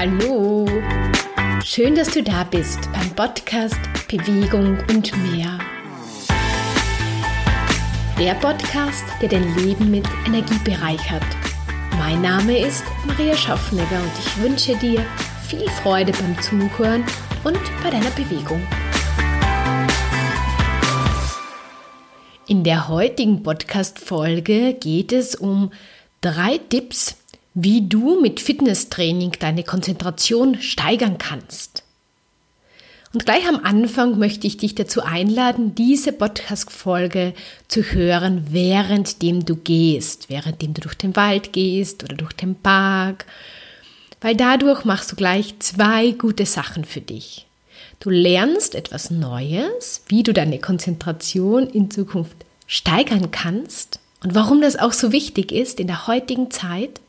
Hallo! Schön, dass du da bist beim Podcast Bewegung und mehr. Der Podcast, der dein Leben mit Energie bereichert. Mein Name ist Maria Schaffnegger und ich wünsche dir viel Freude beim Zuhören und bei deiner Bewegung. In der heutigen Podcast-Folge geht es um drei Tipps, wie du mit Fitnesstraining deine Konzentration steigern kannst. Und gleich am Anfang möchte ich dich dazu einladen, diese Podcast-Folge zu hören, währenddem du gehst, währenddem du durch den Wald gehst oder durch den Park, weil dadurch machst du gleich zwei gute Sachen für dich. Du lernst etwas Neues, wie du deine Konzentration in Zukunft steigern kannst und warum das auch so wichtig ist in der heutigen Zeit.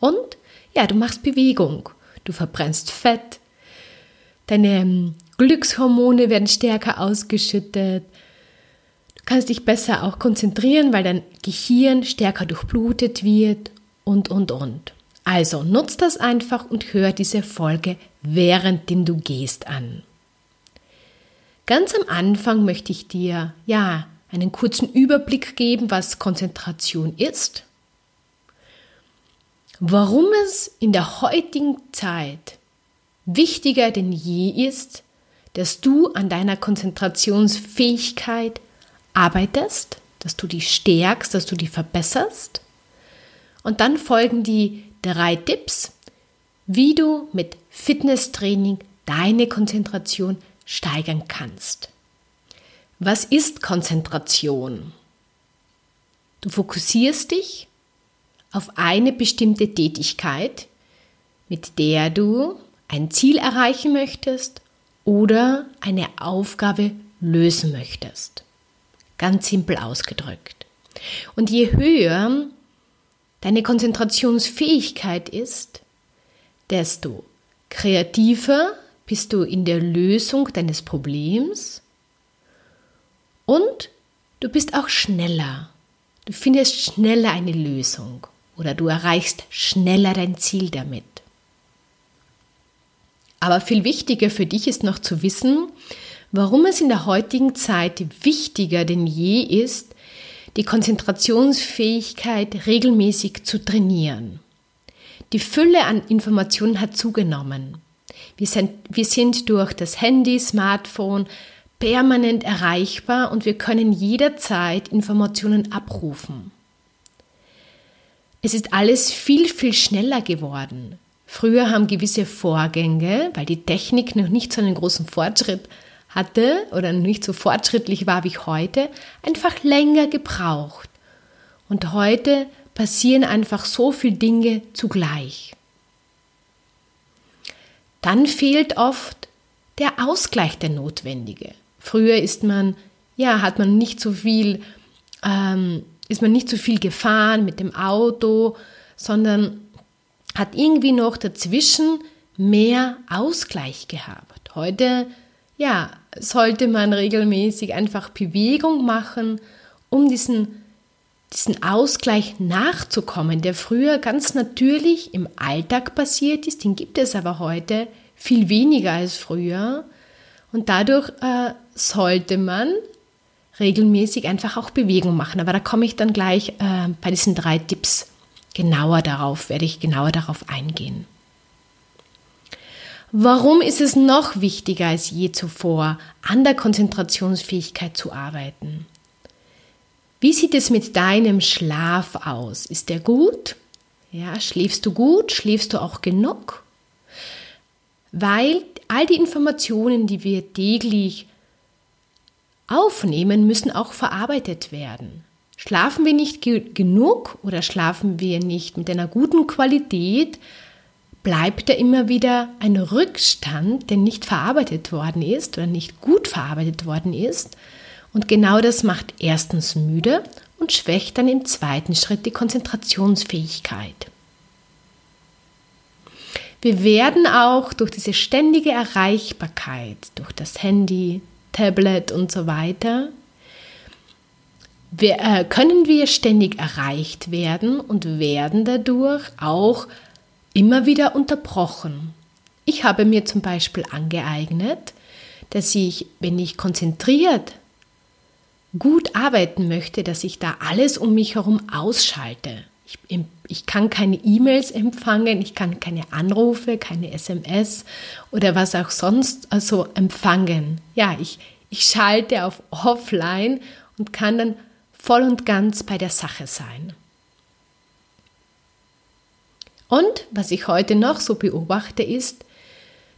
Und ja, du machst Bewegung, du verbrennst Fett, deine ähm, Glückshormone werden stärker ausgeschüttet, du kannst dich besser auch konzentrieren, weil dein Gehirn stärker durchblutet wird und, und, und. Also nutz das einfach und hör diese Folge, währenddem du gehst an. Ganz am Anfang möchte ich dir, ja, einen kurzen Überblick geben, was Konzentration ist, warum es in der heutigen Zeit wichtiger denn je ist, dass du an deiner Konzentrationsfähigkeit arbeitest, dass du die stärkst, dass du die verbesserst. Und dann folgen die drei Tipps, wie du mit Fitnesstraining deine Konzentration steigern kannst. Was ist Konzentration? Du fokussierst dich auf eine bestimmte Tätigkeit, mit der du ein Ziel erreichen möchtest oder eine Aufgabe lösen möchtest. Ganz simpel ausgedrückt. Und je höher deine Konzentrationsfähigkeit ist, desto kreativer bist du in der Lösung deines Problems und du bist auch schneller. Du findest schneller eine Lösung oder du erreichst schneller dein Ziel damit. Aber viel wichtiger für dich ist noch zu wissen, warum es in der heutigen Zeit wichtiger denn je ist, die Konzentrationsfähigkeit regelmäßig zu trainieren. Die Fülle an Informationen hat zugenommen. Wir sind, wir sind durch das Handy, Smartphone permanent erreichbar und wir können jederzeit Informationen abrufen. Es ist alles viel, viel schneller geworden. Früher haben gewisse Vorgänge, weil die Technik noch nicht so einen großen Fortschritt hatte oder nicht so fortschrittlich war wie heute, einfach länger gebraucht. Und heute passieren einfach so viele Dinge zugleich. Dann fehlt oft der Ausgleich der Notwendige. Früher ist man, ja, hat man nicht so viel, ähm, ist man nicht so viel gefahren mit dem Auto, sondern hat irgendwie noch dazwischen mehr Ausgleich gehabt. Heute ja, sollte man regelmäßig einfach Bewegung machen, um diesen, diesen Ausgleich nachzukommen, der früher ganz natürlich im Alltag passiert ist. Den gibt es aber heute viel weniger als früher. Und dadurch äh, sollte man regelmäßig einfach auch Bewegung machen. Aber da komme ich dann gleich äh, bei diesen drei Tipps genauer darauf, werde ich genauer darauf eingehen. Warum ist es noch wichtiger als je zuvor, an der Konzentrationsfähigkeit zu arbeiten? Wie sieht es mit deinem Schlaf aus? Ist der gut? Ja, schläfst du gut? Schläfst du auch genug? Weil all die Informationen, die wir täglich aufnehmen, müssen auch verarbeitet werden. Schlafen wir nicht genug oder schlafen wir nicht mit einer guten Qualität, bleibt da immer wieder ein Rückstand, der nicht verarbeitet worden ist oder nicht gut verarbeitet worden ist. Und genau das macht erstens müde und schwächt dann im zweiten Schritt die Konzentrationsfähigkeit. Wir werden auch durch diese ständige Erreichbarkeit, durch das Handy, Tablet und so weiter, wir, äh, können wir ständig erreicht werden und werden dadurch auch immer wieder unterbrochen. Ich habe mir zum Beispiel angeeignet, dass ich, wenn ich konzentriert gut arbeiten möchte, dass ich da alles um mich herum ausschalte. Ich, ich kann keine E-Mails empfangen, ich kann keine Anrufe, keine SMS oder was auch sonst also empfangen. Ja, ich, ich schalte auf Offline und kann dann voll und ganz bei der Sache sein. Und was ich heute noch so beobachte, ist,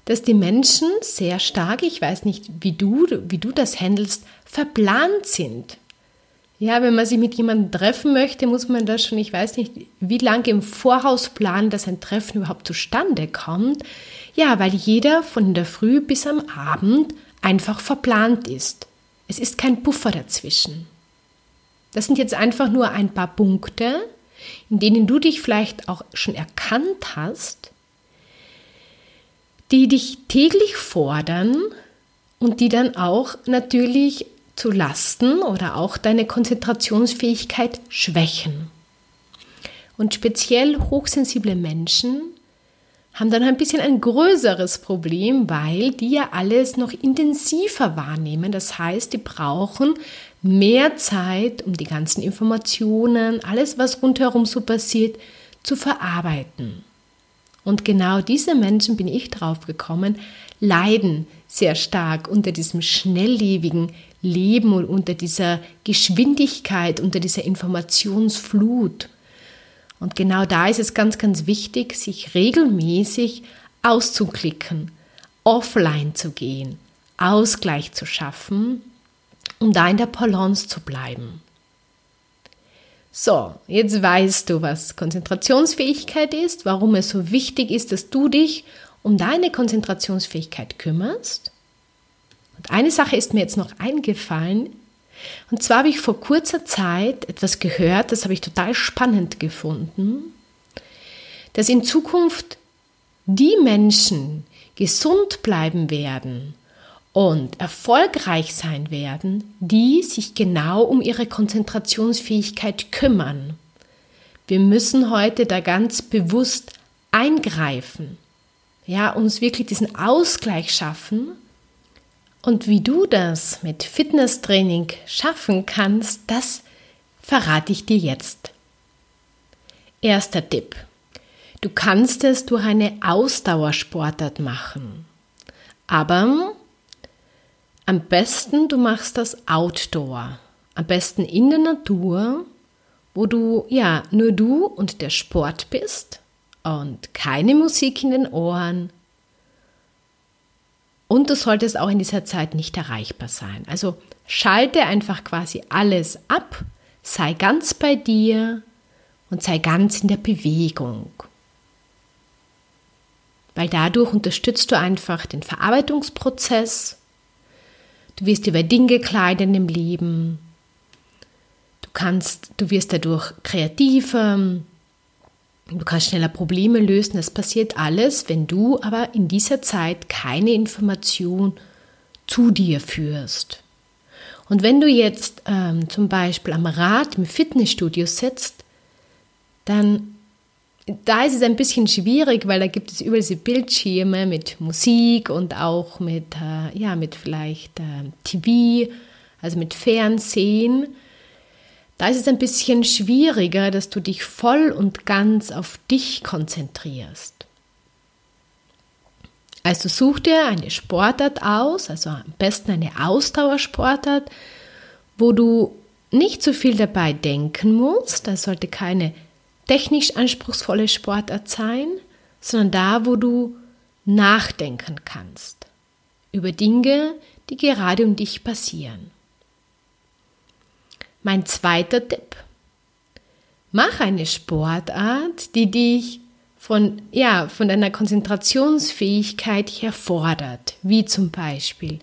dass die Menschen sehr stark, ich weiß nicht, wie du, wie du das handelst, verplant sind. Ja, wenn man sich mit jemandem treffen möchte, muss man das schon, ich weiß nicht, wie lange im Voraus planen, dass ein Treffen überhaupt zustande kommt. Ja, weil jeder von der Früh bis am Abend einfach verplant ist. Es ist kein Puffer dazwischen. Das sind jetzt einfach nur ein paar Punkte, in denen du dich vielleicht auch schon erkannt hast, die dich täglich fordern und die dann auch natürlich zu Lasten oder auch deine Konzentrationsfähigkeit schwächen. Und speziell hochsensible Menschen haben dann ein bisschen ein größeres Problem, weil die ja alles noch intensiver wahrnehmen. Das heißt, die brauchen mehr Zeit, um die ganzen Informationen, alles, was rundherum so passiert, zu verarbeiten. Und genau diese Menschen, bin ich drauf gekommen, leiden sehr stark unter diesem schnelllebigen Leben und unter dieser Geschwindigkeit, unter dieser Informationsflut. Und genau da ist es ganz, ganz wichtig, sich regelmäßig auszuklicken, offline zu gehen, Ausgleich zu schaffen, um da in der Balance zu bleiben. So, jetzt weißt du, was Konzentrationsfähigkeit ist, warum es so wichtig ist, dass du dich um deine Konzentrationsfähigkeit kümmerst. Eine Sache ist mir jetzt noch eingefallen. Und zwar habe ich vor kurzer Zeit etwas gehört, das habe ich total spannend gefunden, dass in Zukunft die Menschen gesund bleiben werden und erfolgreich sein werden, die sich genau um ihre Konzentrationsfähigkeit kümmern. Wir müssen heute da ganz bewusst eingreifen, ja, uns wirklich diesen Ausgleich schaffen. Und wie du das mit Fitnesstraining schaffen kannst, das verrate ich dir jetzt. Erster Tipp. Du kannst es durch eine Ausdauersportart machen. Aber am besten, du machst das Outdoor. Am besten in der Natur, wo du ja nur du und der Sport bist und keine Musik in den Ohren. Und du solltest auch in dieser Zeit nicht erreichbar sein. Also schalte einfach quasi alles ab, sei ganz bei dir und sei ganz in der Bewegung. Weil dadurch unterstützt du einfach den Verarbeitungsprozess Du wirst über Dinge kleiden im Leben. Du kannst, du wirst dadurch kreativer. Du kannst schneller Probleme lösen. Das passiert alles, wenn du aber in dieser Zeit keine Information zu dir führst. Und wenn du jetzt ähm, zum Beispiel am Rad im Fitnessstudio sitzt, dann da ist es ein bisschen schwierig, weil da gibt es überall diese Bildschirme mit Musik und auch mit, äh, ja, mit vielleicht äh, TV, also mit Fernsehen. Da ist es ein bisschen schwieriger, dass du dich voll und ganz auf dich konzentrierst. Also such dir eine Sportart aus, also am besten eine Ausdauersportart, wo du nicht so viel dabei denken musst. Da sollte keine technisch anspruchsvolle Sportart sein, sondern da, wo du nachdenken kannst über Dinge, die gerade um dich passieren. Mein zweiter Tipp. Mach eine Sportart, die dich von, ja, von deiner Konzentrationsfähigkeit herfordert, wie zum Beispiel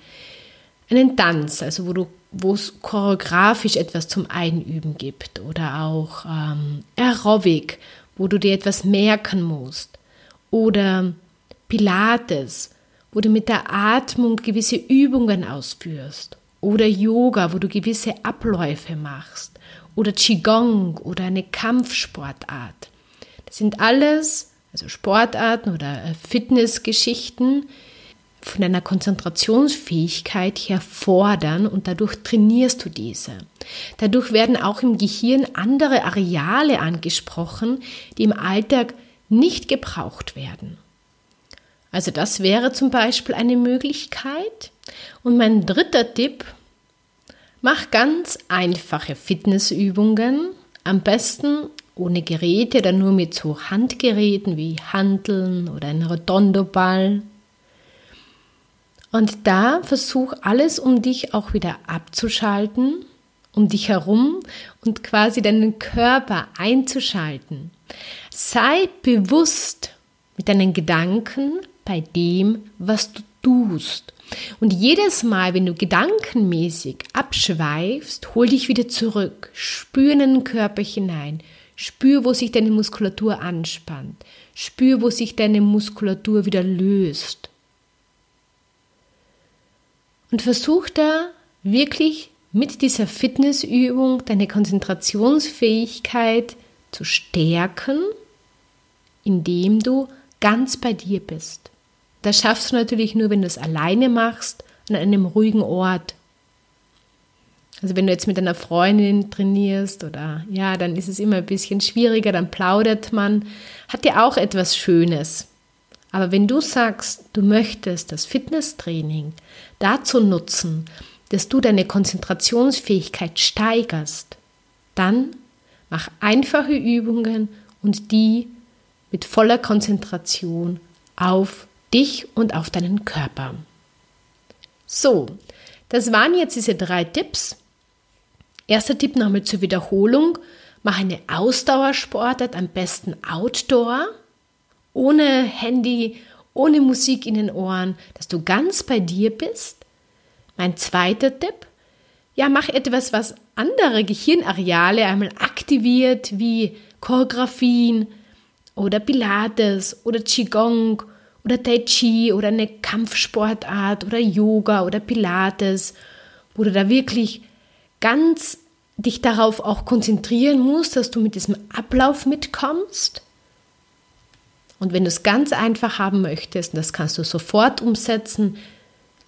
einen Tanz, also wo du wo es choreografisch etwas zum Einüben gibt oder auch ähm, Aerobic, wo du dir etwas merken musst oder Pilates, wo du mit der Atmung gewisse Übungen ausführst oder Yoga, wo du gewisse Abläufe machst oder Qigong oder eine Kampfsportart. Das sind alles also Sportarten oder äh, Fitnessgeschichten, von deiner Konzentrationsfähigkeit her fordern und dadurch trainierst du diese. Dadurch werden auch im Gehirn andere Areale angesprochen, die im Alltag nicht gebraucht werden. Also das wäre zum Beispiel eine Möglichkeit. Und mein dritter Tipp, mach ganz einfache Fitnessübungen, am besten ohne Geräte oder nur mit so Handgeräten wie Handeln oder ein Redondoball und da versuch alles, um dich auch wieder abzuschalten, um dich herum und quasi deinen Körper einzuschalten. Sei bewusst mit deinen Gedanken bei dem, was du tust. Und jedes Mal, wenn du gedankenmäßig abschweifst, hol dich wieder zurück. Spür in den Körper hinein. Spür, wo sich deine Muskulatur anspannt. Spür, wo sich deine Muskulatur wieder löst. Und versuch da wirklich mit dieser Fitnessübung deine Konzentrationsfähigkeit zu stärken, indem du ganz bei dir bist. Das schaffst du natürlich nur, wenn du es alleine machst, an einem ruhigen Ort. Also wenn du jetzt mit einer Freundin trainierst oder ja, dann ist es immer ein bisschen schwieriger, dann plaudert man, hat ja auch etwas Schönes. Aber wenn du sagst, du möchtest das Fitnesstraining dazu nutzen, dass du deine Konzentrationsfähigkeit steigerst, dann mach einfache Übungen und die mit voller Konzentration auf dich und auf deinen Körper. So, das waren jetzt diese drei Tipps. Erster Tipp nochmal zur Wiederholung. Mach eine Ausdauersportart, am besten Outdoor ohne Handy, ohne Musik in den Ohren, dass du ganz bei dir bist. Mein zweiter Tipp, ja, mach etwas, was andere Gehirnareale einmal aktiviert, wie Choreografien oder Pilates oder Qigong oder Tai Chi oder eine Kampfsportart oder Yoga oder Pilates, wo du da wirklich ganz dich darauf auch konzentrieren musst, dass du mit diesem Ablauf mitkommst. Und wenn du es ganz einfach haben möchtest, und das kannst du sofort umsetzen,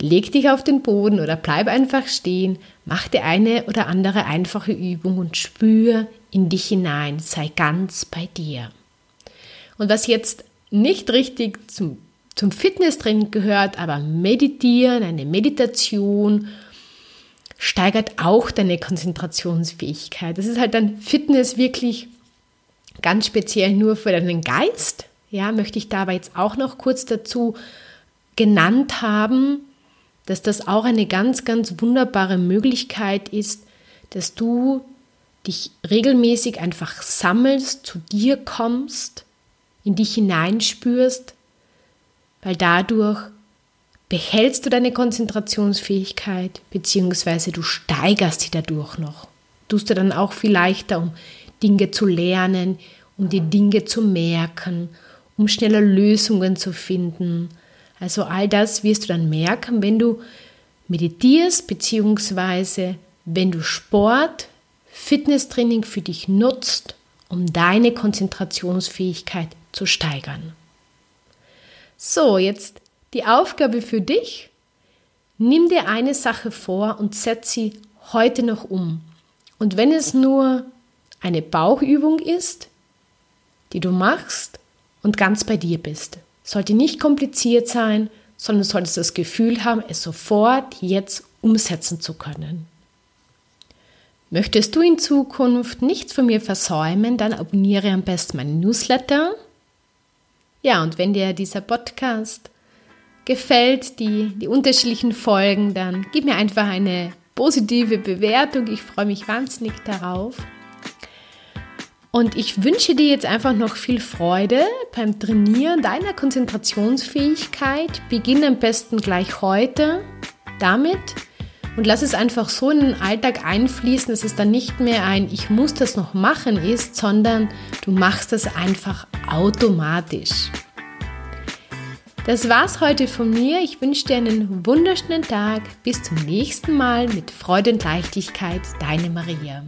leg dich auf den Boden oder bleib einfach stehen, mach dir eine oder andere einfache Übung und spür in dich hinein, sei ganz bei dir. Und was jetzt nicht richtig zum, zum Fitnesstraining gehört, aber meditieren, eine Meditation, steigert auch deine Konzentrationsfähigkeit. Das ist halt dann Fitness wirklich ganz speziell nur für deinen Geist ja, möchte ich dabei jetzt auch noch kurz dazu genannt haben, dass das auch eine ganz, ganz wunderbare Möglichkeit ist, dass du dich regelmäßig einfach sammelst, zu dir kommst, in dich hineinspürst, weil dadurch behältst du deine Konzentrationsfähigkeit, beziehungsweise du steigerst sie dadurch noch. Tust du dann auch viel leichter, um Dinge zu lernen, um die Dinge zu merken um schneller Lösungen zu finden. Also all das wirst du dann merken, wenn du meditierst, beziehungsweise wenn du Sport, Fitnesstraining für dich nutzt, um deine Konzentrationsfähigkeit zu steigern. So, jetzt die Aufgabe für dich. Nimm dir eine Sache vor und setz sie heute noch um. Und wenn es nur eine Bauchübung ist, die du machst, und ganz bei dir bist. Sollte nicht kompliziert sein, sondern solltest das Gefühl haben, es sofort jetzt umsetzen zu können. Möchtest du in Zukunft nichts von mir versäumen, dann abonniere am besten meinen Newsletter. Ja, und wenn dir dieser Podcast gefällt, die, die unterschiedlichen Folgen, dann gib mir einfach eine positive Bewertung. Ich freue mich wahnsinnig darauf. Und ich wünsche dir jetzt einfach noch viel Freude beim Trainieren deiner Konzentrationsfähigkeit. Beginn am besten gleich heute damit und lass es einfach so in den Alltag einfließen, dass es dann nicht mehr ein Ich muss das noch machen ist, sondern du machst das einfach automatisch. Das war's heute von mir. Ich wünsche dir einen wunderschönen Tag. Bis zum nächsten Mal mit Freude und Leichtigkeit. Deine Maria.